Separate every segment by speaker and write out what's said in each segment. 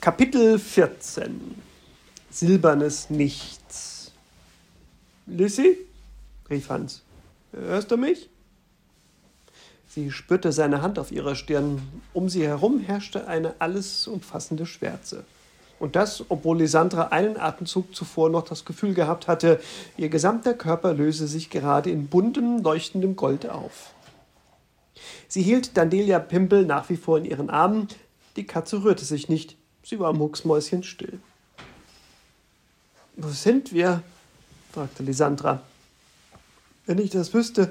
Speaker 1: Kapitel 14 Silbernes Nichts Lissy? rief Hans. Hörst du mich? Sie spürte seine Hand auf ihrer Stirn. Um sie herum herrschte eine alles umfassende Schwärze. Und das, obwohl Lysandra einen Atemzug zuvor noch das Gefühl gehabt hatte, ihr gesamter Körper löse sich gerade in buntem, leuchtendem Gold auf. Sie hielt Dandelia Pimpel nach wie vor in ihren Armen. Die Katze rührte sich nicht. Sie war mucksmäuschenstill. Wo sind wir? fragte Lysandra. Wenn ich das wüsste,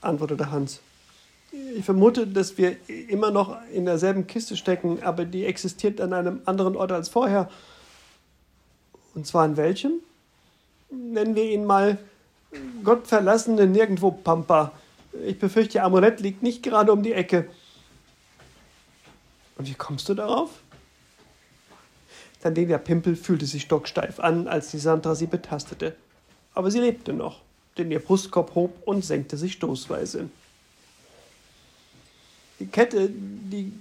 Speaker 1: antwortete Hans. Ich vermute, dass wir immer noch in derselben Kiste stecken, aber die existiert an einem anderen Ort als vorher. Und zwar an welchem? Nennen wir ihn mal Gottverlassene Nirgendwo Pampa. Ich befürchte, Amulett liegt nicht gerade um die Ecke. Und wie kommst du darauf? Sandelia Pimpel fühlte sich stocksteif an, als die Sandra sie betastete. Aber sie lebte noch, denn ihr Brustkorb hob und senkte sich stoßweise. Die Kette, die,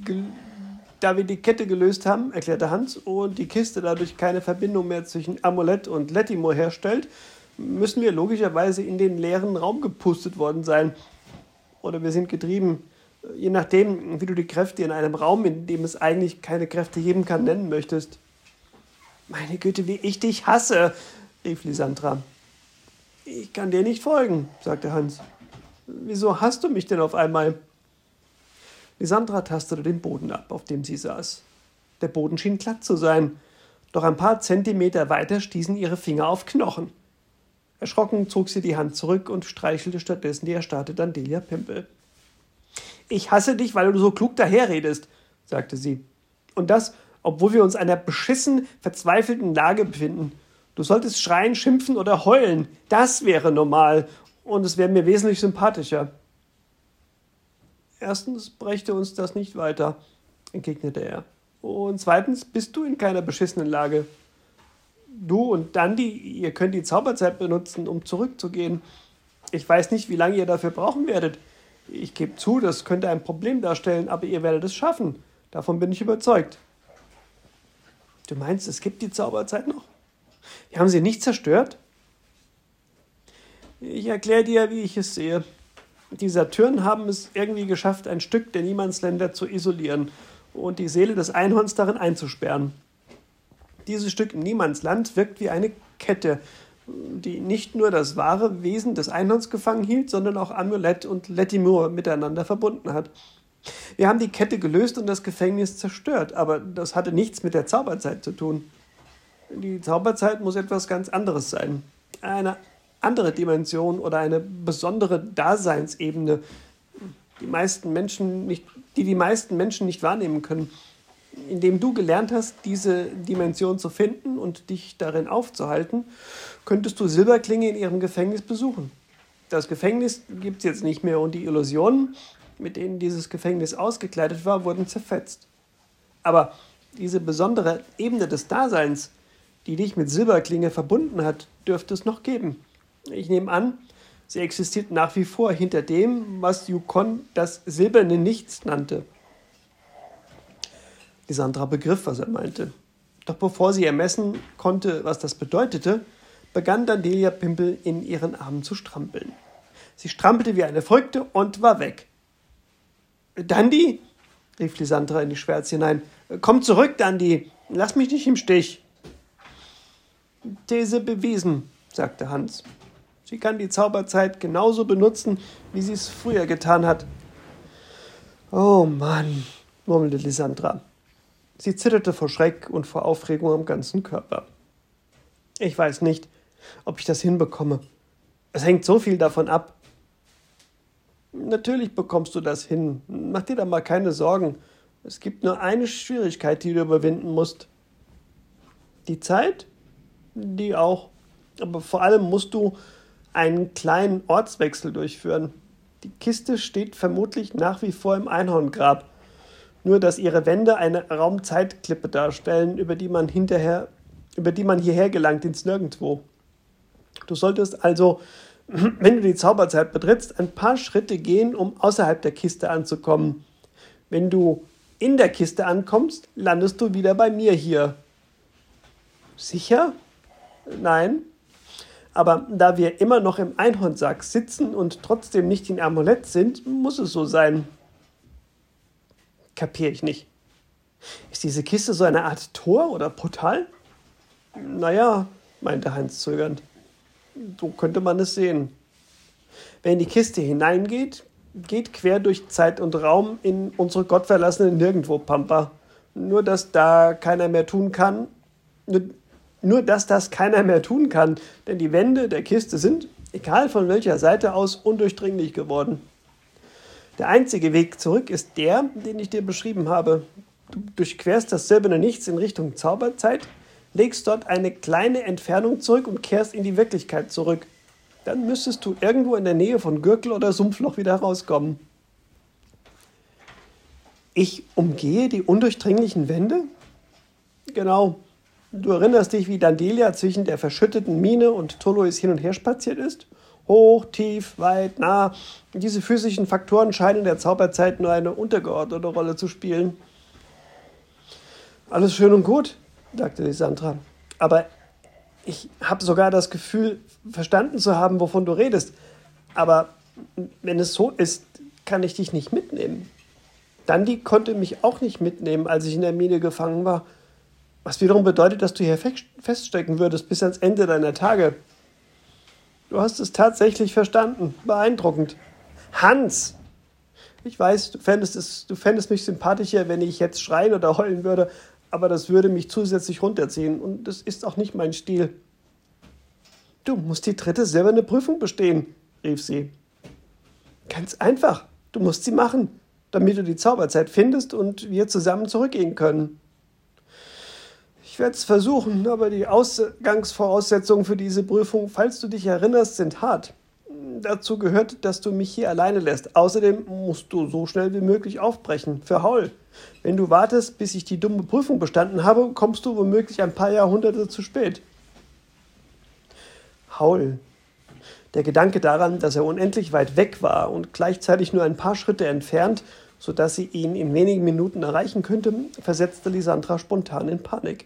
Speaker 1: da wir die Kette gelöst haben, erklärte Hans, und die Kiste dadurch keine Verbindung mehr zwischen Amulett und Lettimore herstellt, müssen wir logischerweise in den leeren Raum gepustet worden sein. Oder wir sind getrieben, je nachdem, wie du die Kräfte in einem Raum, in dem es eigentlich keine Kräfte geben kann, nennen möchtest. Meine Güte, wie ich dich hasse, rief Lysandra. Ich kann dir nicht folgen, sagte Hans. Wieso hast du mich denn auf einmal? Lysandra tastete den Boden ab, auf dem sie saß. Der Boden schien glatt zu sein, doch ein paar Zentimeter weiter stießen ihre Finger auf Knochen. Erschrocken zog sie die Hand zurück und streichelte stattdessen die erstarrte Dandelia Pimpel. Ich hasse dich, weil du so klug daherredest, sagte sie. Und das, obwohl wir uns in einer beschissen, verzweifelten Lage befinden. Du solltest schreien, schimpfen oder heulen. Das wäre normal und es wäre mir wesentlich sympathischer. Erstens brächte uns das nicht weiter, entgegnete er. Und zweitens bist du in keiner beschissenen Lage. Du und Dandy, ihr könnt die Zauberzeit benutzen, um zurückzugehen. Ich weiß nicht, wie lange ihr dafür brauchen werdet. Ich gebe zu, das könnte ein Problem darstellen, aber ihr werdet es schaffen. Davon bin ich überzeugt. Du meinst, es gibt die Zauberzeit noch? Wir haben sie nicht zerstört? Ich erkläre dir, wie ich es sehe. Die Satyren haben es irgendwie geschafft, ein Stück der Niemandsländer zu isolieren und die Seele des Einhorns darin einzusperren. Dieses Stück Niemandsland wirkt wie eine Kette, die nicht nur das wahre Wesen des Einhorns gefangen hielt, sondern auch Amulett und Lettimur miteinander verbunden hat. Wir haben die Kette gelöst und das Gefängnis zerstört, aber das hatte nichts mit der Zauberzeit zu tun. Die Zauberzeit muss etwas ganz anderes sein. Eine andere Dimension oder eine besondere Daseinsebene, die, meisten Menschen nicht, die die meisten Menschen nicht wahrnehmen können. Indem du gelernt hast, diese Dimension zu finden und dich darin aufzuhalten, könntest du Silberklinge in ihrem Gefängnis besuchen. Das Gefängnis gibt es jetzt nicht mehr und die Illusionen, mit denen dieses Gefängnis ausgekleidet war, wurden zerfetzt. Aber diese besondere Ebene des Daseins, die dich mit Silberklinge verbunden hat, dürfte es noch geben. Ich nehme an, sie existiert nach wie vor hinter dem, was Yukon das silberne Nichts nannte. Lisandra begriff, was er meinte. Doch bevor sie ermessen konnte, was das bedeutete, begann Dandelia Pimpel in ihren Armen zu strampeln. Sie strampelte wie eine Verrückte und war weg. Dandy, rief Lisandra in die Schwärze hinein, komm zurück, Dandy, lass mich nicht im Stich. These bewiesen, sagte Hans. Sie kann die Zauberzeit genauso benutzen, wie sie es früher getan hat. Oh Mann, murmelte Lysandra. Sie zitterte vor Schreck und vor Aufregung am ganzen Körper. Ich weiß nicht, ob ich das hinbekomme. Es hängt so viel davon ab. Natürlich bekommst du das hin. Mach dir da mal keine Sorgen. Es gibt nur eine Schwierigkeit, die du überwinden musst. Die Zeit? Die auch. Aber vor allem musst du einen kleinen Ortswechsel durchführen. Die Kiste steht vermutlich nach wie vor im Einhorngrab, nur dass ihre Wände eine Raumzeitklippe darstellen, über die man hinterher, über die man hierher gelangt ins Nirgendwo. Du solltest also, wenn du die Zauberzeit betrittst, ein paar Schritte gehen, um außerhalb der Kiste anzukommen. Wenn du in der Kiste ankommst, landest du wieder bei mir hier. Sicher? Nein. Aber da wir immer noch im Einhornsack sitzen und trotzdem nicht in Amulett sind, muss es so sein. Kapier ich nicht. Ist diese Kiste so eine Art Tor oder Portal? Naja, meinte Heinz zögernd. So könnte man es sehen. Wer in die Kiste hineingeht, geht quer durch Zeit und Raum in unsere gottverlassene Nirgendwo-Pampa. Nur, dass da keiner mehr tun kann. Nur, nur, dass das keiner mehr tun kann, denn die Wände der Kiste sind, egal von welcher Seite aus, undurchdringlich geworden. Der einzige Weg zurück ist der, den ich dir beschrieben habe. Du durchquerst das silberne Nichts in Richtung Zauberzeit, legst dort eine kleine Entfernung zurück und kehrst in die Wirklichkeit zurück. Dann müsstest du irgendwo in der Nähe von Gürtel oder Sumpfloch wieder rauskommen. Ich umgehe die undurchdringlichen Wände? Genau. Du erinnerst dich, wie Dandelia zwischen der verschütteten Mine und Tolois hin und her spaziert ist? Hoch, tief, weit, nah. Diese physischen Faktoren scheinen in der Zauberzeit nur eine untergeordnete Rolle zu spielen. Alles schön und gut, sagte Lysandra. Aber ich habe sogar das Gefühl, verstanden zu haben, wovon du redest. Aber wenn es so ist, kann ich dich nicht mitnehmen. Dandy konnte mich auch nicht mitnehmen, als ich in der Mine gefangen war. Was wiederum bedeutet, dass du hier feststecken würdest bis ans Ende deiner Tage. Du hast es tatsächlich verstanden. Beeindruckend. Hans! Ich weiß, du fändest, es, du fändest mich sympathischer, wenn ich jetzt schreien oder heulen würde, aber das würde mich zusätzlich runterziehen und das ist auch nicht mein Stil. Du musst die dritte silberne Prüfung bestehen, rief sie. Ganz einfach, du musst sie machen, damit du die Zauberzeit findest und wir zusammen zurückgehen können. Ich werde es versuchen, aber die Ausgangsvoraussetzungen für diese Prüfung, falls du dich erinnerst, sind hart. Dazu gehört, dass du mich hier alleine lässt. Außerdem musst du so schnell wie möglich aufbrechen. Für Haul. Wenn du wartest, bis ich die dumme Prüfung bestanden habe, kommst du womöglich ein paar Jahrhunderte zu spät. Haul. Der Gedanke daran, dass er unendlich weit weg war und gleichzeitig nur ein paar Schritte entfernt, sodass sie ihn in wenigen Minuten erreichen könnte, versetzte Lisandra spontan in Panik.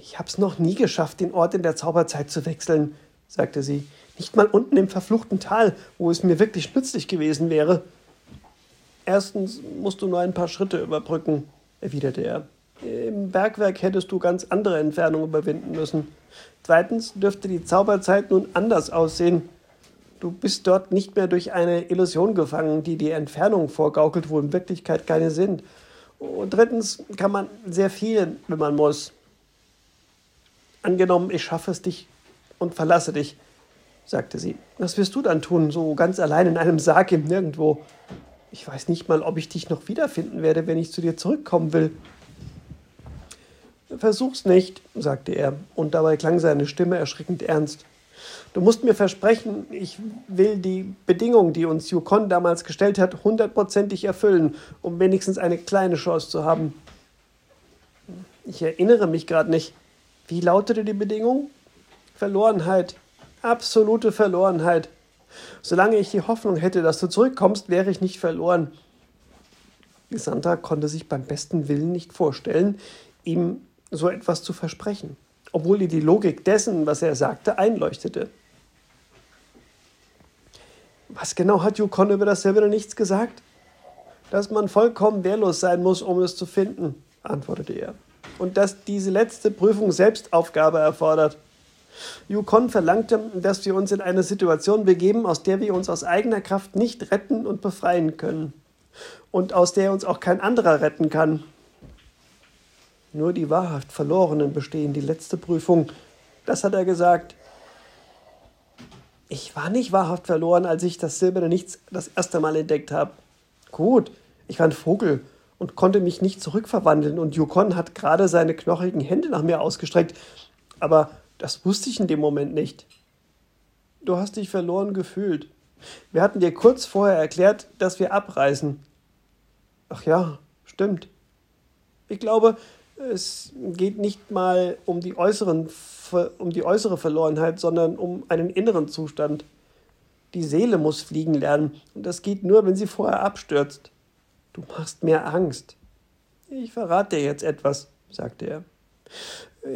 Speaker 1: Ich hab's noch nie geschafft, den Ort in der Zauberzeit zu wechseln, sagte sie. Nicht mal unten im verfluchten Tal, wo es mir wirklich nützlich gewesen wäre. Erstens musst du nur ein paar Schritte überbrücken, erwiderte er. Im Bergwerk hättest du ganz andere Entfernungen überwinden müssen. Zweitens dürfte die Zauberzeit nun anders aussehen. Du bist dort nicht mehr durch eine Illusion gefangen, die die Entfernung vorgaukelt, wo in Wirklichkeit keine sind. Und drittens kann man sehr viel, wenn man muss. Angenommen, ich schaffe es dich und verlasse dich, sagte sie. Was wirst du dann tun, so ganz allein in einem Sarg im Nirgendwo? Ich weiß nicht mal, ob ich dich noch wiederfinden werde, wenn ich zu dir zurückkommen will. Versuch's nicht, sagte er, und dabei klang seine Stimme erschreckend ernst. Du musst mir versprechen, ich will die Bedingungen, die uns Yukon damals gestellt hat, hundertprozentig erfüllen, um wenigstens eine kleine Chance zu haben. Ich erinnere mich gerade nicht. Wie lautete die Bedingung? Verlorenheit. Absolute Verlorenheit. Solange ich die Hoffnung hätte, dass du zurückkommst, wäre ich nicht verloren. Santa konnte sich beim besten Willen nicht vorstellen, ihm so etwas zu versprechen, obwohl ihr die Logik dessen, was er sagte, einleuchtete. Was genau hat Yukon über das Silberne nichts gesagt? Dass man vollkommen wehrlos sein muss, um es zu finden, antwortete er. Und dass diese letzte Prüfung Selbstaufgabe erfordert. Yukon verlangte, dass wir uns in eine Situation begeben, aus der wir uns aus eigener Kraft nicht retten und befreien können. Und aus der uns auch kein anderer retten kann. Nur die wahrhaft Verlorenen bestehen die letzte Prüfung. Das hat er gesagt. Ich war nicht wahrhaft verloren, als ich das silberne Nichts das erste Mal entdeckt habe. Gut, ich war ein Vogel und konnte mich nicht zurückverwandeln und Yukon hat gerade seine knochigen Hände nach mir ausgestreckt. Aber das wusste ich in dem Moment nicht. Du hast dich verloren gefühlt. Wir hatten dir kurz vorher erklärt, dass wir abreisen. Ach ja, stimmt. Ich glaube, es geht nicht mal um die, äußeren, um die äußere Verlorenheit, sondern um einen inneren Zustand. Die Seele muss fliegen lernen und das geht nur, wenn sie vorher abstürzt. Du machst mir Angst. Ich verrate dir jetzt etwas, sagte er.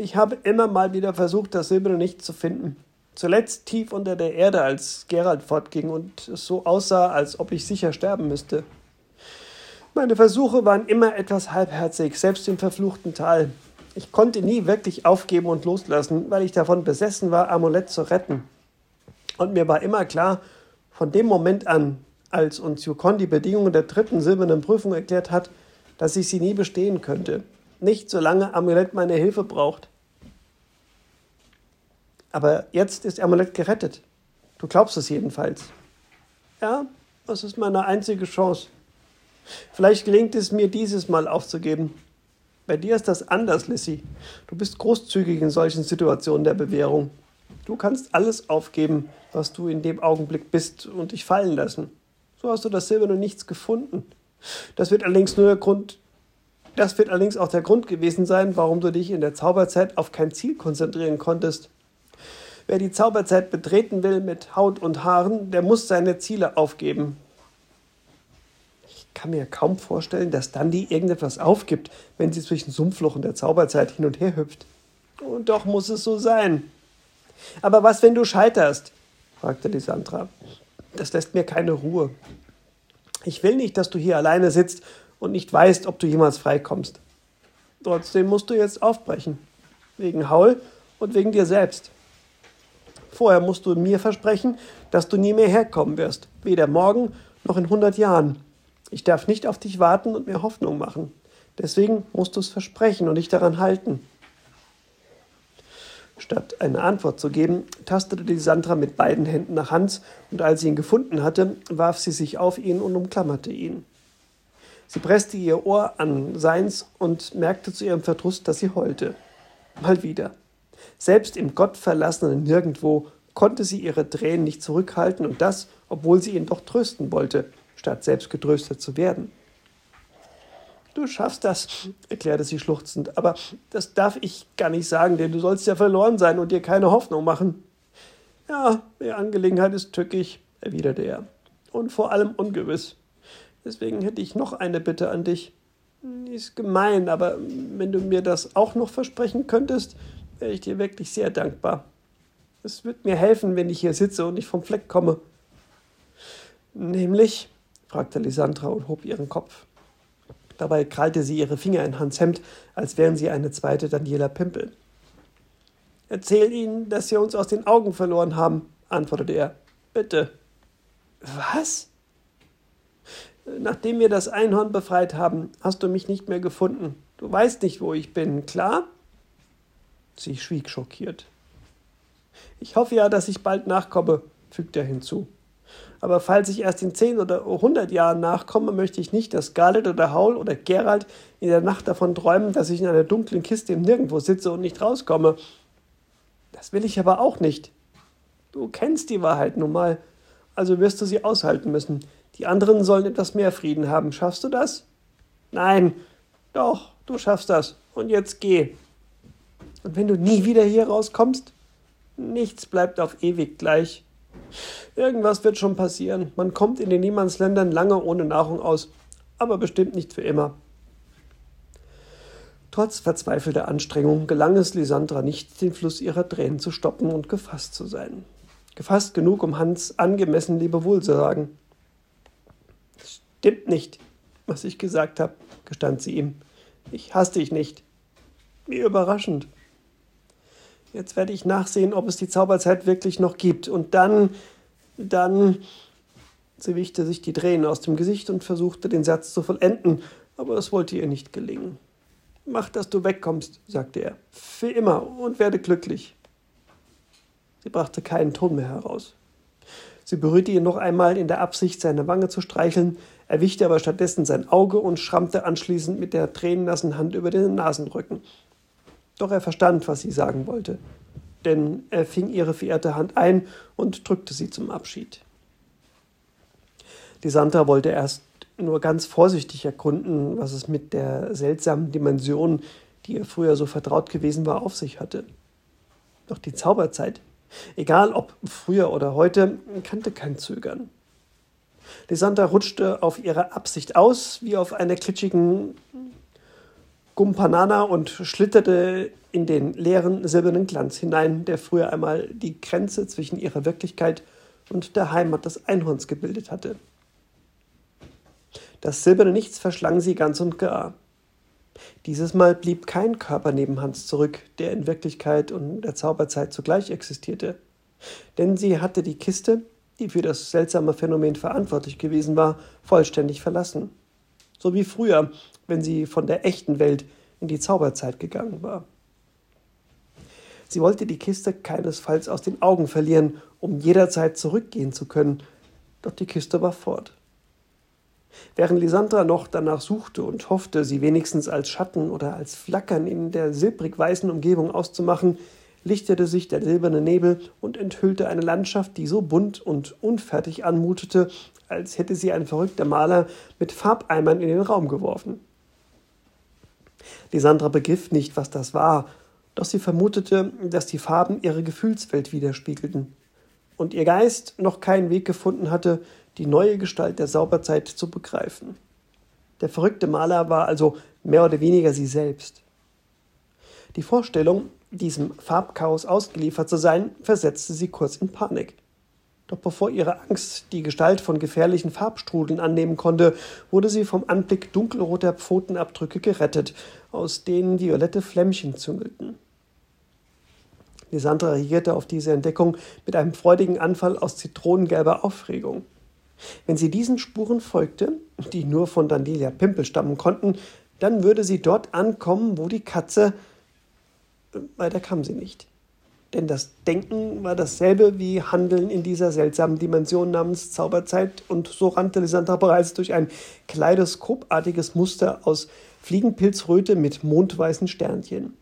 Speaker 1: Ich habe immer mal wieder versucht, das Silberne nicht zu finden. Zuletzt tief unter der Erde, als Gerald fortging und es so aussah, als ob ich sicher sterben müsste. Meine Versuche waren immer etwas halbherzig, selbst im verfluchten Tal. Ich konnte nie wirklich aufgeben und loslassen, weil ich davon besessen war, Amulett zu retten. Und mir war immer klar, von dem Moment an, als uns Yukon die Bedingungen der dritten silbernen Prüfung erklärt hat, dass ich sie nie bestehen könnte. Nicht solange Amulett meine Hilfe braucht. Aber jetzt ist Amulett gerettet. Du glaubst es jedenfalls. Ja, das ist meine einzige Chance. Vielleicht gelingt es mir dieses Mal aufzugeben. Bei dir ist das anders, Lissy. Du bist großzügig in solchen Situationen der Bewährung. Du kannst alles aufgeben, was du in dem Augenblick bist, und dich fallen lassen. So hast du das Silberne nichts gefunden. Das wird allerdings nur der Grund, das wird allerdings auch der Grund gewesen sein, warum du dich in der Zauberzeit auf kein Ziel konzentrieren konntest. Wer die Zauberzeit betreten will mit Haut und Haaren, der muss seine Ziele aufgeben kann mir kaum vorstellen, dass Dundee irgendetwas aufgibt, wenn sie zwischen Sumpfloch und der Zauberzeit hin und her hüpft. Und doch muss es so sein. Aber was, wenn du scheiterst? fragte Lysandra. Das lässt mir keine Ruhe. Ich will nicht, dass du hier alleine sitzt und nicht weißt, ob du jemals freikommst. Trotzdem musst du jetzt aufbrechen. Wegen Haul und wegen dir selbst. Vorher musst du mir versprechen, dass du nie mehr herkommen wirst. Weder morgen noch in hundert Jahren. Ich darf nicht auf dich warten und mir Hoffnung machen. Deswegen musst du es versprechen und dich daran halten. Statt eine Antwort zu geben, tastete die Sandra mit beiden Händen nach Hans, und als sie ihn gefunden hatte, warf sie sich auf ihn und umklammerte ihn. Sie presste ihr Ohr an seins und merkte zu ihrem Verdruss, dass sie heulte. Mal wieder. Selbst im gottverlassenen Nirgendwo konnte sie ihre Tränen nicht zurückhalten, und das, obwohl sie ihn doch trösten wollte statt selbst getröstet zu werden. Du schaffst das, erklärte sie schluchzend, aber das darf ich gar nicht sagen, denn du sollst ja verloren sein und dir keine Hoffnung machen. Ja, die Angelegenheit ist tückisch, erwiderte er, und vor allem ungewiss. Deswegen hätte ich noch eine Bitte an dich. Ist gemein, aber wenn du mir das auch noch versprechen könntest, wäre ich dir wirklich sehr dankbar. Es wird mir helfen, wenn ich hier sitze und nicht vom Fleck komme. Nämlich, fragte Lisandra und hob ihren Kopf. Dabei krallte sie ihre Finger in Hans Hemd, als wären sie eine zweite Daniela Pimpel. Erzähl ihnen, dass wir uns aus den Augen verloren haben, antwortete er. Bitte. Was? Nachdem wir das Einhorn befreit haben, hast du mich nicht mehr gefunden. Du weißt nicht, wo ich bin, klar? Sie schwieg schockiert. Ich hoffe ja, dass ich bald nachkomme, fügte er hinzu. Aber falls ich erst in 10 oder 100 Jahren nachkomme, möchte ich nicht, dass Scarlett oder Haul oder Gerald in der Nacht davon träumen, dass ich in einer dunklen Kiste im Nirgendwo sitze und nicht rauskomme. Das will ich aber auch nicht. Du kennst die Wahrheit nun mal, also wirst du sie aushalten müssen. Die anderen sollen etwas mehr Frieden haben. Schaffst du das? Nein. Doch, du schaffst das. Und jetzt geh. Und wenn du nie wieder hier rauskommst? Nichts bleibt auf ewig gleich. Irgendwas wird schon passieren. Man kommt in den Niemandsländern lange ohne Nahrung aus, aber bestimmt nicht für immer. Trotz verzweifelter Anstrengung gelang es Lysandra nicht, den Fluss ihrer Tränen zu stoppen und gefasst zu sein. Gefasst genug, um Hans angemessen Lebewohl zu sagen. Stimmt nicht, was ich gesagt habe, gestand sie ihm. Ich hasse dich nicht. Wie überraschend. Jetzt werde ich nachsehen, ob es die Zauberzeit wirklich noch gibt. Und dann, dann. Sie wischte sich die Tränen aus dem Gesicht und versuchte, den Satz zu vollenden, aber es wollte ihr nicht gelingen. Mach, dass du wegkommst, sagte er. Für immer und werde glücklich. Sie brachte keinen Ton mehr heraus. Sie berührte ihn noch einmal in der Absicht, seine Wange zu streicheln, erwischte aber stattdessen sein Auge und schrammte anschließend mit der tränennassen Hand über den Nasenrücken. Doch er verstand, was sie sagen wollte, denn er fing ihre verehrte Hand ein und drückte sie zum Abschied. Die Santa wollte erst nur ganz vorsichtig erkunden, was es mit der seltsamen Dimension, die ihr früher so vertraut gewesen war, auf sich hatte. Doch die Zauberzeit, egal ob früher oder heute, kannte kein Zögern. Lisandra rutschte auf ihre Absicht aus, wie auf einer klitschigen Gumpanana und schlitterte in den leeren silbernen Glanz hinein, der früher einmal die Grenze zwischen ihrer Wirklichkeit und der Heimat des Einhorns gebildet hatte. Das silberne Nichts verschlang sie ganz und gar. Dieses Mal blieb kein Körper neben Hans zurück, der in Wirklichkeit und der Zauberzeit zugleich existierte. Denn sie hatte die Kiste, die für das seltsame Phänomen verantwortlich gewesen war, vollständig verlassen. So wie früher, wenn sie von der echten Welt in die Zauberzeit gegangen war. Sie wollte die Kiste keinesfalls aus den Augen verlieren, um jederzeit zurückgehen zu können, doch die Kiste war fort. Während Lisandra noch danach suchte und hoffte, sie wenigstens als Schatten oder als Flackern in der silbrig weißen Umgebung auszumachen, lichtete sich der silberne Nebel und enthüllte eine Landschaft, die so bunt und unfertig anmutete, als hätte sie ein verrückter Maler mit Farbeimern in den Raum geworfen. Lisandra begriff nicht, was das war, doch sie vermutete, dass die Farben ihre Gefühlswelt widerspiegelten und ihr Geist noch keinen Weg gefunden hatte, die neue Gestalt der Sauberzeit zu begreifen. Der verrückte Maler war also mehr oder weniger sie selbst. Die Vorstellung, diesem Farbchaos ausgeliefert zu sein, versetzte sie kurz in Panik. Doch bevor ihre Angst die Gestalt von gefährlichen Farbstrudeln annehmen konnte, wurde sie vom Anblick dunkelroter Pfotenabdrücke gerettet, aus denen violette Flämmchen züngelten. Lisandra reagierte auf diese Entdeckung mit einem freudigen Anfall aus zitronengelber Aufregung. Wenn sie diesen Spuren folgte, die nur von Dandelia Pimpel stammen konnten, dann würde sie dort ankommen, wo die Katze. Weiter kam sie nicht. Denn das Denken war dasselbe wie Handeln in dieser seltsamen Dimension namens Zauberzeit, und so rannte Lisandra bereits durch ein kaleidoskopartiges Muster aus Fliegenpilzröte mit mondweißen Sternchen.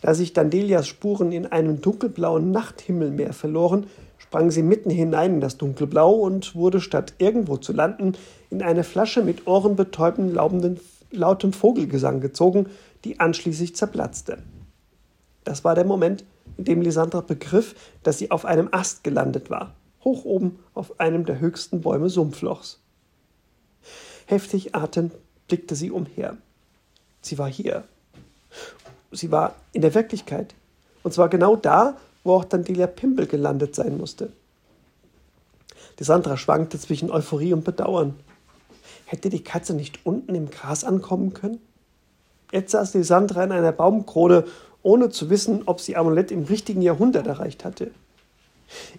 Speaker 1: Da sich Dandelias Spuren in einem dunkelblauen Nachthimmelmeer verloren, sprang sie mitten hinein in das Dunkelblau und wurde statt irgendwo zu landen in eine Flasche mit ohrenbetäubend laubenden, lautem Vogelgesang gezogen, die anschließend zerplatzte. Das war der Moment, in dem Lisandra begriff, dass sie auf einem Ast gelandet war, hoch oben auf einem der höchsten Bäume Sumpflochs. Heftig atmend blickte sie umher. Sie war hier. Sie war in der Wirklichkeit. Und zwar genau da, wo auch dann Delia Pimpel gelandet sein musste. Die Sandra schwankte zwischen Euphorie und Bedauern. Hätte die Katze nicht unten im Gras ankommen können? Jetzt saß die in einer Baumkrone, ohne zu wissen, ob sie Amulett im richtigen Jahrhundert erreicht hatte.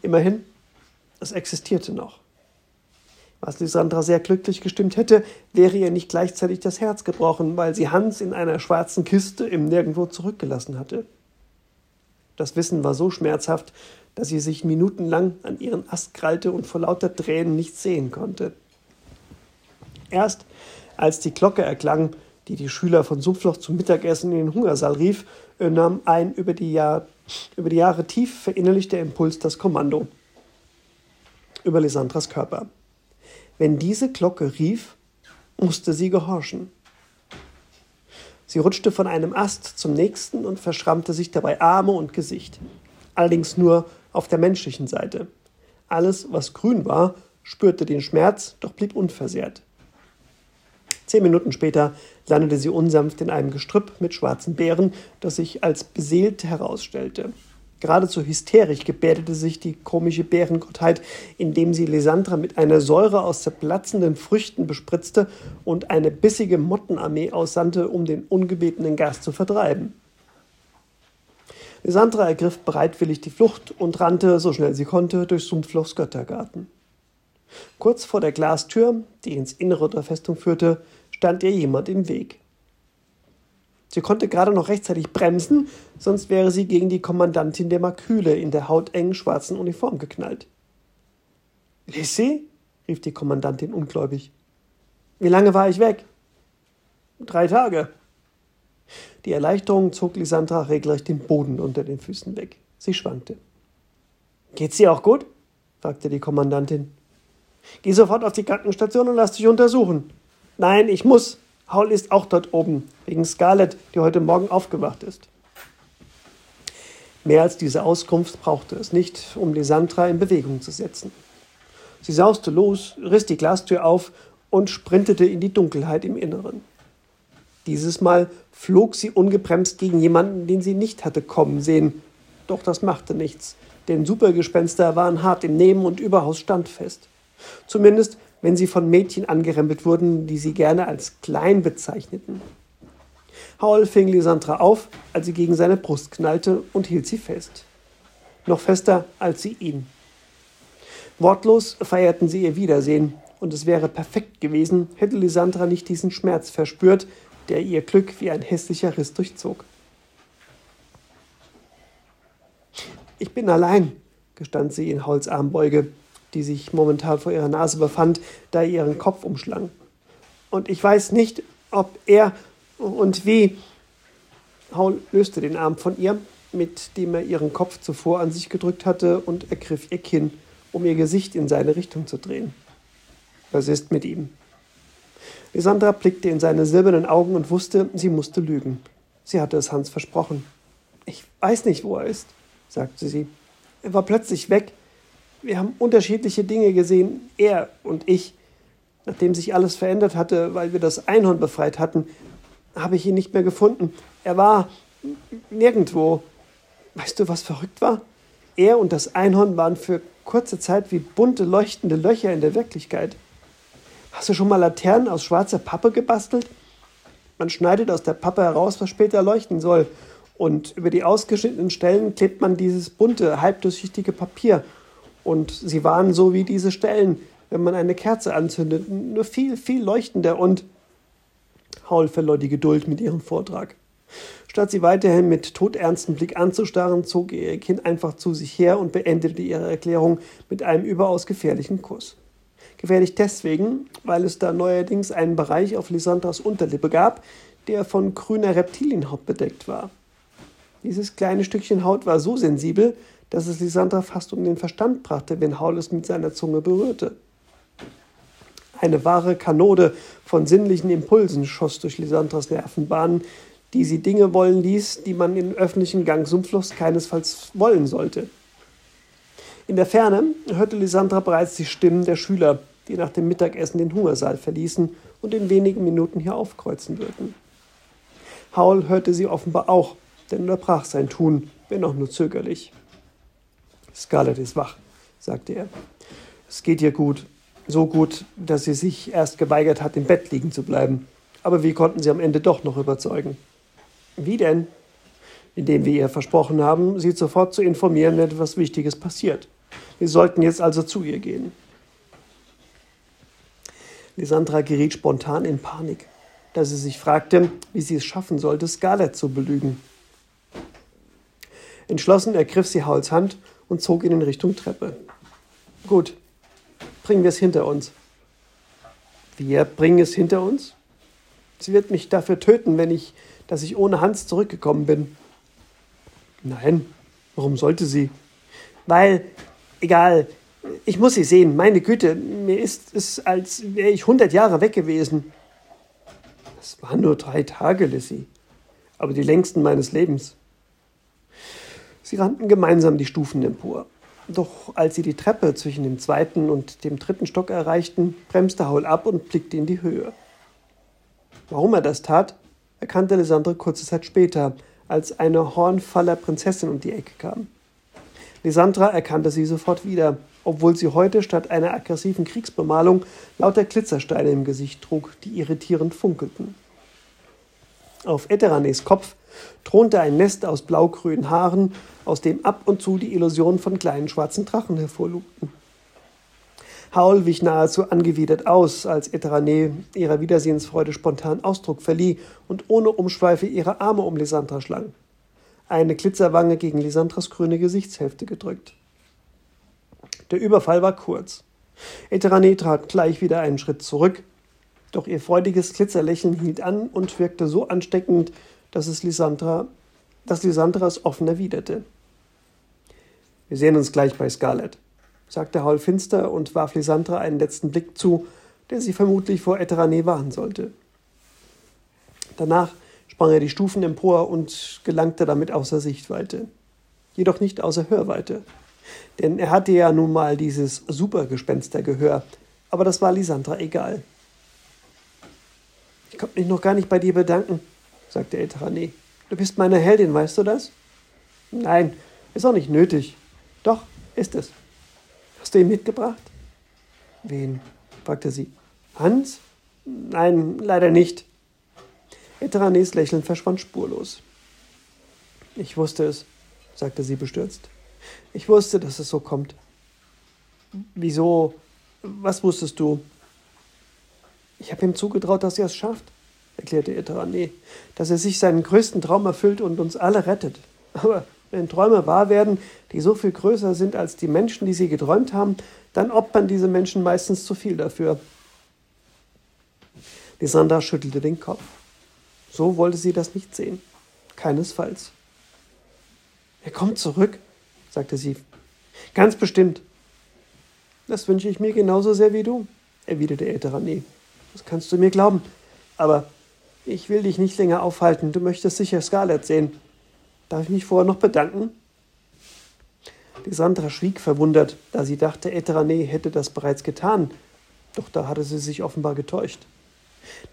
Speaker 1: Immerhin, es existierte noch. Was Lysandra sehr glücklich gestimmt hätte, wäre ihr nicht gleichzeitig das Herz gebrochen, weil sie Hans in einer schwarzen Kiste im Nirgendwo zurückgelassen hatte. Das Wissen war so schmerzhaft, dass sie sich minutenlang an ihren Ast krallte und vor lauter Tränen nichts sehen konnte. Erst als die Glocke erklang, die die Schüler von Sumpfloch zum Mittagessen in den Hungersaal rief, nahm ein über die, Jahr, über die Jahre tief verinnerlichter Impuls das Kommando über Lysandras Körper. Wenn diese Glocke rief, musste sie gehorchen. Sie rutschte von einem Ast zum nächsten und verschrammte sich dabei Arme und Gesicht. Allerdings nur auf der menschlichen Seite. Alles, was grün war, spürte den Schmerz, doch blieb unversehrt. Zehn Minuten später landete sie unsanft in einem Gestrüpp mit schwarzen Beeren, das sich als beseelt herausstellte. Geradezu hysterisch gebärdete sich die komische Bärengottheit, indem sie Lysandra mit einer Säure aus zerplatzenden Früchten bespritzte und eine bissige Mottenarmee aussandte, um den ungebetenen Gast zu vertreiben. Lysandra ergriff bereitwillig die Flucht und rannte, so schnell sie konnte, durch Sumpflochs Göttergarten. Kurz vor der Glastür, die ins Innere der Festung führte, stand ihr jemand im Weg. Sie konnte gerade noch rechtzeitig bremsen, sonst wäre sie gegen die Kommandantin der Maküle in der hautengen schwarzen Uniform geknallt. Lissy? rief die Kommandantin ungläubig. Wie lange war ich weg? Drei Tage. Die Erleichterung zog Lisandra regelrecht den Boden unter den Füßen weg. Sie schwankte. Geht's dir auch gut? fragte die Kommandantin. Geh sofort auf die Krankenstation und lass dich untersuchen. Nein, ich muss, Paul ist auch dort oben, wegen Scarlett, die heute Morgen aufgewacht ist. Mehr als diese Auskunft brauchte es nicht, um Lisandra in Bewegung zu setzen. Sie sauste los, riss die Glastür auf und sprintete in die Dunkelheit im Inneren. Dieses Mal flog sie ungebremst gegen jemanden, den sie nicht hatte kommen sehen. Doch das machte nichts, denn Supergespenster waren hart im Nehmen und überaus standfest. Zumindest, wenn sie von Mädchen angerempelt wurden, die sie gerne als klein bezeichneten. Howell fing Lysandra auf, als sie gegen seine Brust knallte und hielt sie fest. Noch fester als sie ihn. Wortlos feierten sie ihr Wiedersehen, und es wäre perfekt gewesen, hätte Lysandra nicht diesen Schmerz verspürt, der ihr Glück wie ein hässlicher Riss durchzog. Ich bin allein, gestand sie in Howls Armbeuge, die sich momentan vor ihrer Nase befand, da er ihren Kopf umschlang. Und ich weiß nicht, ob er und wie. Howell löste den Arm von ihr, mit dem er ihren Kopf zuvor an sich gedrückt hatte, und ergriff ihr Kinn, um ihr Gesicht in seine Richtung zu drehen. Was ist mit ihm? Lysandra blickte in seine silbernen Augen und wusste, sie musste lügen. Sie hatte es Hans versprochen. Ich weiß nicht, wo er ist, sagte sie. Er war plötzlich weg. Wir haben unterschiedliche Dinge gesehen, er und ich. Nachdem sich alles verändert hatte, weil wir das Einhorn befreit hatten, habe ich ihn nicht mehr gefunden. Er war nirgendwo. Weißt du, was verrückt war? Er und das Einhorn waren für kurze Zeit wie bunte leuchtende Löcher in der Wirklichkeit. Hast du schon mal Laternen aus schwarzer Pappe gebastelt? Man schneidet aus der Pappe heraus, was später leuchten soll. Und über die ausgeschnittenen Stellen klebt man dieses bunte, halbdurchsichtige Papier. Und sie waren so wie diese Stellen, wenn man eine Kerze anzündet, nur viel, viel leuchtender und Paul verlor die Geduld mit ihrem Vortrag. Statt sie weiterhin mit todernstem Blick anzustarren, zog er ihr Kind einfach zu sich her und beendete ihre Erklärung mit einem überaus gefährlichen Kuss. Gefährlich deswegen, weil es da neuerdings einen Bereich auf Lysandras Unterlippe gab, der von grüner Reptilienhaut bedeckt war. Dieses kleine Stückchen Haut war so sensibel, dass es Lysandra fast um den Verstand brachte, wenn Haul es mit seiner Zunge berührte. Eine wahre Kanode von sinnlichen Impulsen schoss durch Lysandras Nervenbahnen, die sie Dinge wollen ließ, die man in öffentlichen Gangsumpfluss keinesfalls wollen sollte. In der Ferne hörte Lysandra bereits die Stimmen der Schüler, die nach dem Mittagessen den Hungersaal verließen und in wenigen Minuten hier aufkreuzen würden. Howell hörte sie offenbar auch, denn unterbrach sein Tun, wenn auch nur zögerlich. Scarlett ist wach, sagte er. Es geht ihr gut, so gut, dass sie sich erst geweigert hat, im Bett liegen zu bleiben. Aber wir konnten sie am Ende doch noch überzeugen. Wie denn? Indem wir ihr versprochen haben, sie sofort zu informieren, wenn etwas Wichtiges passiert. Wir sollten jetzt also zu ihr gehen. Lysandra geriet spontan in Panik, da sie sich fragte, wie sie es schaffen sollte, Scarlett zu belügen. Entschlossen ergriff sie Howls Hand und zog ihn in Richtung Treppe. Gut, bringen wir es hinter uns. Wir bringen es hinter uns? Sie wird mich dafür töten, wenn ich, dass ich ohne Hans zurückgekommen bin. Nein, warum sollte sie? Weil, egal, ich muss sie sehen. Meine Güte, mir ist es, als wäre ich hundert Jahre weg gewesen. Das waren nur drei Tage, Lissy, aber die längsten meines Lebens. Sie rannten gemeinsam die Stufen empor. Doch als sie die Treppe zwischen dem zweiten und dem dritten Stock erreichten, bremste Howell ab und blickte in die Höhe. Warum er das tat, erkannte Lysandre kurze Zeit später, als eine Hornfaller Prinzessin um die Ecke kam. Lysandra erkannte sie sofort wieder, obwohl sie heute statt einer aggressiven Kriegsbemalung lauter Glitzersteine im Gesicht trug, die irritierend funkelten. Auf Eteranes Kopf thronte ein Nest aus blaugrünen Haaren, aus dem ab und zu die Illusionen von kleinen schwarzen Drachen hervorlugten. Haul wich nahezu angewidert aus, als Eterane ihrer Wiedersehensfreude spontan Ausdruck verlieh und ohne Umschweife ihre Arme um Lysandra schlang. Eine Glitzerwange gegen Lysandras grüne Gesichtshälfte gedrückt. Der Überfall war kurz. Eterane trat gleich wieder einen Schritt zurück, doch ihr freudiges Glitzerlächeln hielt an und wirkte so ansteckend, dass es Lysandra, dass Lysandra es offen erwiderte. Wir sehen uns gleich bei Scarlett, sagte Howell finster und warf Lysandra einen letzten Blick zu, der sie vermutlich vor Eterane warnen sollte. Danach sprang er die Stufen empor und gelangte damit außer Sichtweite. Jedoch nicht außer Hörweite. Denn er hatte ja nun mal dieses Supergespenstergehör. Aber das war Lisandra egal. Ich konnte mich noch gar nicht bei dir bedanken, sagte Eterane. Du bist meine Heldin, weißt du das? Nein, ist auch nicht nötig. Doch, ist es. Hast du ihn mitgebracht? Wen? fragte sie. Hans? Nein, leider nicht. Eteranes Lächeln verschwand spurlos. Ich wusste es, sagte sie bestürzt. Ich wusste, dass es so kommt. Wieso? Was wusstest du? Ich habe ihm zugetraut, dass er es schafft, erklärte Eterane, dass er sich seinen größten Traum erfüllt und uns alle rettet. Aber wenn Träume wahr werden, die so viel größer sind als die Menschen, die sie geträumt haben, dann opfern diese Menschen meistens zu viel dafür. Lisandra schüttelte den Kopf. So wollte sie das nicht sehen. Keinesfalls. Er kommt zurück, sagte sie. Ganz bestimmt. Das wünsche ich mir genauso sehr wie du, erwiderte Eterane. Das kannst du mir glauben. Aber ich will dich nicht länger aufhalten. Du möchtest sicher Scarlett sehen. Darf ich mich vorher noch bedanken? Die Sandra schwieg verwundert, da sie dachte, Eterane hätte das bereits getan. Doch da hatte sie sich offenbar getäuscht.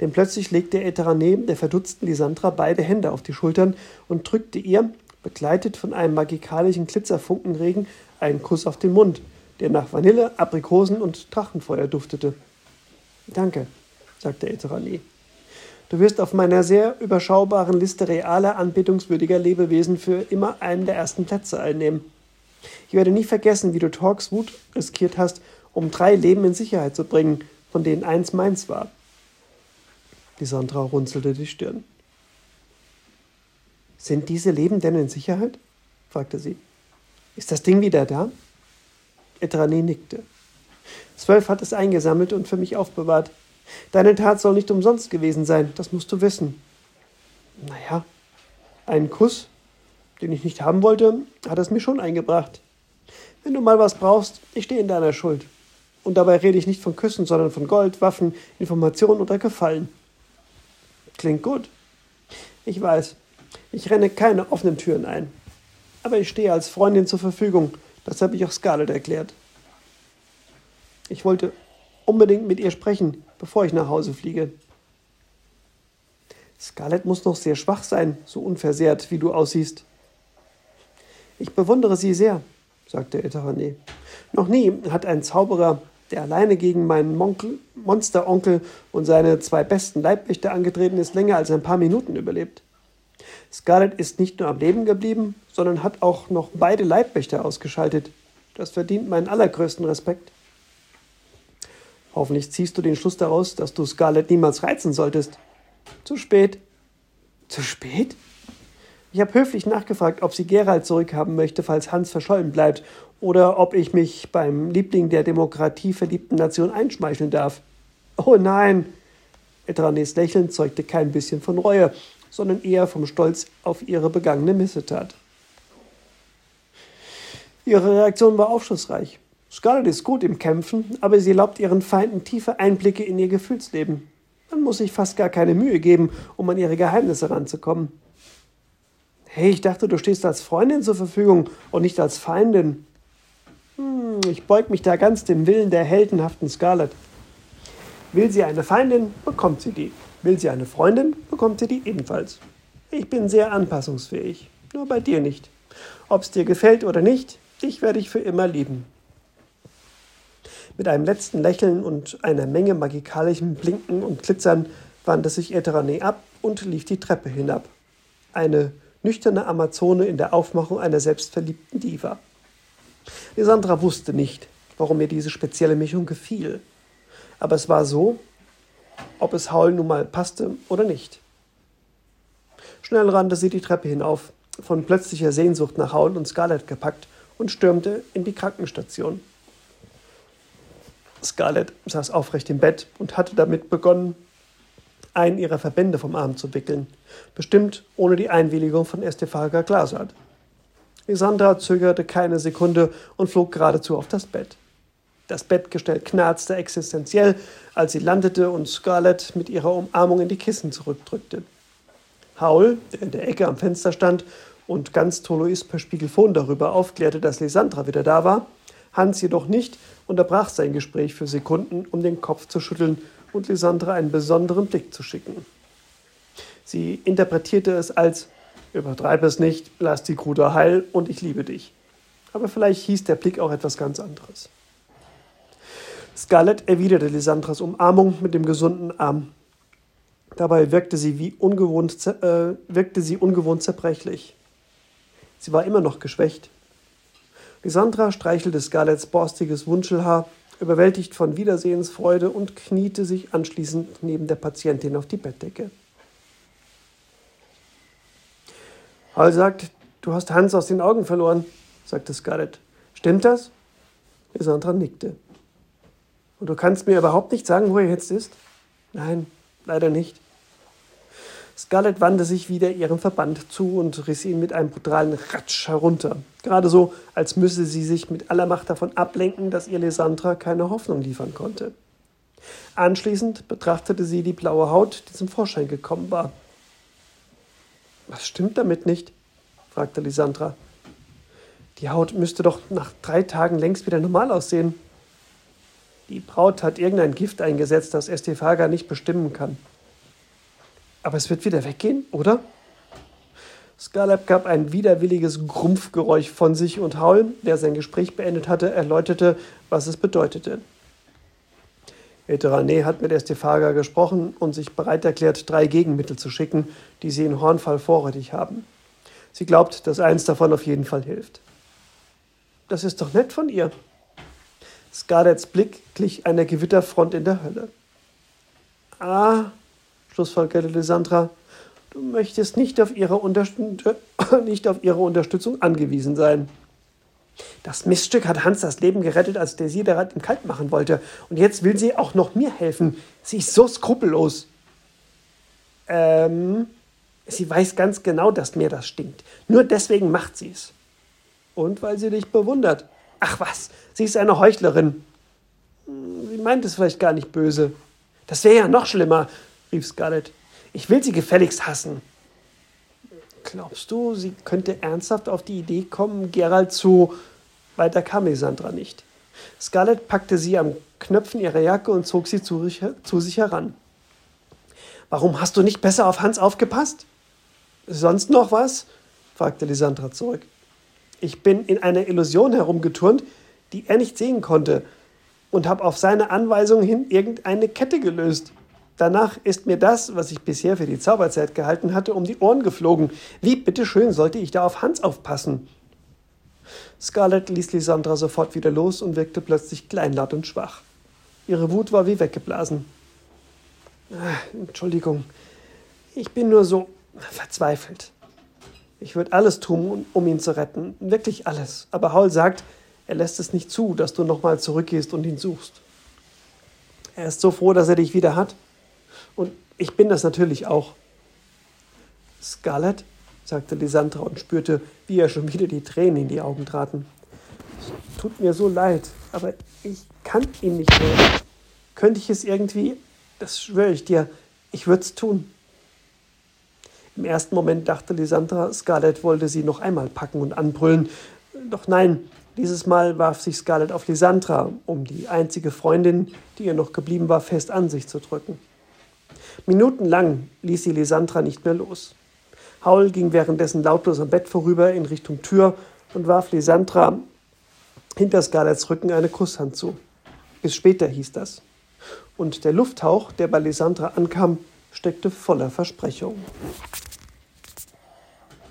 Speaker 1: Denn plötzlich legte Eterane der verdutzten Lisandra beide Hände auf die Schultern und drückte ihr, begleitet von einem magikalischen Glitzerfunkenregen, einen Kuss auf den Mund, der nach Vanille, Aprikosen und Drachenfeuer duftete. Danke, sagte Eterane. Du wirst auf meiner sehr überschaubaren Liste realer, anbetungswürdiger Lebewesen für immer einen der ersten Plätze einnehmen. Ich werde nie vergessen, wie du Torks Wut riskiert hast, um drei Leben in Sicherheit zu bringen, von denen eins meins war. Die Sandra runzelte die Stirn. Sind diese Leben denn in Sicherheit? fragte sie. Ist das Ding wieder da? Etrane nickte. Zwölf hat es eingesammelt und für mich aufbewahrt. Deine Tat soll nicht umsonst gewesen sein, das musst du wissen. Naja, einen Kuss, den ich nicht haben wollte, hat es mir schon eingebracht. Wenn du mal was brauchst, ich stehe in deiner Schuld. Und dabei rede ich nicht von Küssen, sondern von Gold, Waffen, Informationen oder Gefallen. Klingt gut. Ich weiß, ich renne keine offenen Türen ein. Aber ich stehe als Freundin zur Verfügung. Das habe ich auch Scarlett erklärt. Ich wollte unbedingt mit ihr sprechen, bevor ich nach Hause fliege. Scarlett muss noch sehr schwach sein, so unversehrt, wie du aussiehst. Ich bewundere sie sehr, sagte Eterane. Noch nie hat ein Zauberer, der alleine gegen meinen Monsteronkel und seine zwei besten Leibwächter angetreten ist, länger als ein paar Minuten überlebt. Scarlett ist nicht nur am Leben geblieben, sondern hat auch noch beide Leibwächter ausgeschaltet. Das verdient meinen allergrößten Respekt. Hoffentlich ziehst du den Schluss daraus, dass du Scarlett niemals reizen solltest. Zu spät. Zu spät? Ich habe höflich nachgefragt, ob sie Gerald zurückhaben möchte, falls Hans verschollen bleibt, oder ob ich mich beim Liebling der Demokratie verliebten Nation einschmeicheln darf. Oh nein! Etranes Lächeln zeugte kein bisschen von Reue, sondern eher vom Stolz auf ihre begangene Missetat. Ihre Reaktion war aufschlussreich. Scarlett ist gut im Kämpfen, aber sie erlaubt ihren Feinden tiefe Einblicke in ihr Gefühlsleben. Man muss sich fast gar keine Mühe geben, um an ihre Geheimnisse ranzukommen. Hey, ich dachte, du stehst als Freundin zur Verfügung und nicht als Feindin. Hm, ich beug mich da ganz dem Willen der heldenhaften Scarlett. Will sie eine Feindin, bekommt sie die. Will sie eine Freundin, bekommt sie die ebenfalls. Ich bin sehr anpassungsfähig, nur bei dir nicht. Ob es dir gefällt oder nicht, ich werde dich für immer lieben. Mit einem letzten Lächeln und einer Menge magikalischem Blinken und Glitzern wandte sich Eterane ab und lief die Treppe hinab. Eine nüchterne Amazone in der Aufmachung einer selbstverliebten Diva. Lisandra wusste nicht, warum ihr diese spezielle Mischung gefiel. Aber es war so, ob es Haul nun mal passte oder nicht. Schnell rannte sie die Treppe hinauf, von plötzlicher Sehnsucht nach Haul und Scarlett gepackt und stürmte in die Krankenstation. Scarlett saß aufrecht im Bett und hatte damit begonnen, einen ihrer Verbände vom Arm zu wickeln, bestimmt ohne die Einwilligung von Estefaga Glasart. Lisandra zögerte keine Sekunde und flog geradezu auf das Bett. Das Bettgestell knarzte existenziell, als sie landete und Scarlett mit ihrer Umarmung in die Kissen zurückdrückte. Haul, der in der Ecke am Fenster stand, und ganz Tolois per Spiegelfon darüber aufklärte, dass Lysandra wieder da war, Hans jedoch nicht, unterbrach sein Gespräch für Sekunden, um den Kopf zu schütteln und Lysandra einen besonderen Blick zu schicken. Sie interpretierte es als Übertreibe es nicht, lass die Kruder heil und ich liebe dich. Aber vielleicht hieß der Blick auch etwas ganz anderes. Scarlett erwiderte Lysandras Umarmung mit dem gesunden Arm. Dabei wirkte sie, wie ungewohnt, äh, wirkte sie ungewohnt zerbrechlich. Sie war immer noch geschwächt. Lysandra streichelte Scarletts borstiges Wunschelhaar, überwältigt von Wiedersehensfreude und kniete sich anschließend neben der Patientin auf die Bettdecke. Hall sagt, du hast Hans aus den Augen verloren, sagte Scarlett. Stimmt das? Lysandra nickte. Und du kannst mir überhaupt nicht sagen, wo er jetzt ist? Nein, leider nicht. Scarlett wandte sich wieder ihrem Verband zu und riss ihn mit einem brutalen Ratsch herunter. Gerade so, als müsse sie sich mit aller Macht davon ablenken, dass ihr Lysandra keine Hoffnung liefern konnte. Anschließend betrachtete sie die blaue Haut, die zum Vorschein gekommen war. Was stimmt damit nicht? fragte Lysandra. Die Haut müsste doch nach drei Tagen längst wieder normal aussehen. Die Braut hat irgendein Gift eingesetzt, das Estefaga nicht bestimmen kann. Aber es wird wieder weggehen, oder? Scarlett gab ein widerwilliges Grumpfgeräusch von sich und Haul, der sein Gespräch beendet hatte, erläuterte, was es bedeutete. Eterane hat mit Estefaga gesprochen und sich bereit erklärt, drei Gegenmittel zu schicken, die sie in Hornfall vorrätig haben. Sie glaubt, dass eins davon auf jeden Fall hilft. Das ist doch nett von ihr. Scarletts Blick glich einer Gewitterfront in der Hölle. Ah, schlussfolgerte Lysandra, du möchtest nicht auf, ihre nicht auf ihre Unterstützung angewiesen sein. Das Miststück hat Hans das Leben gerettet, als der Siderat im Kalt machen wollte. Und jetzt will sie auch noch mir helfen. Sie ist so skrupellos. Ähm, sie weiß ganz genau, dass mir das stinkt. Nur deswegen macht sie es. Und weil sie dich bewundert. Ach was, sie ist eine Heuchlerin. Hm, sie meint es vielleicht gar nicht böse. Das wäre ja noch schlimmer, rief Scarlett. Ich will sie gefälligst hassen. Glaubst du, sie könnte ernsthaft auf die Idee kommen, Gerald zu. Weiter kam Lysandra nicht. Scarlett packte sie am Knöpfen ihrer Jacke und zog sie zu, zu sich heran. Warum hast du nicht besser auf Hans aufgepasst? Sonst noch was? fragte Lysandra zurück. Ich bin in einer Illusion herumgeturnt, die er nicht sehen konnte, und habe auf seine Anweisung hin irgendeine Kette gelöst. Danach ist mir das, was ich bisher für die Zauberzeit gehalten hatte, um die Ohren geflogen. Wie bitteschön sollte ich da auf Hans aufpassen? Scarlett ließ Lysandra sofort wieder los und wirkte plötzlich kleinlaut und schwach. Ihre Wut war wie weggeblasen. Äh, Entschuldigung, ich bin nur so verzweifelt. Ich würde alles tun, um ihn zu retten, wirklich alles. Aber Hall sagt, er lässt es nicht zu, dass du nochmal zurückgehst und ihn suchst. Er ist so froh, dass er dich wieder hat. Und ich bin das natürlich auch. Scarlett, sagte Lysandra und spürte, wie er schon wieder die Tränen in die Augen traten. Es tut mir so leid, aber ich kann ihn nicht mehr. Könnte ich es irgendwie, das schwöre ich dir, ich würde es tun. Im ersten Moment dachte Lysandra, Scarlett wollte sie noch einmal packen und anbrüllen. Doch nein, dieses Mal warf sich Scarlett auf Lysandra, um die einzige Freundin, die ihr noch geblieben war, fest an sich zu drücken. Minutenlang ließ sie Lysandra nicht mehr los. Haul ging währenddessen lautlos am Bett vorüber in Richtung Tür und warf Lysandra hinter Scarletts Rücken eine Kusshand zu. Bis später hieß das. Und der Lufthauch, der bei Lysandra ankam, steckte voller Versprechungen.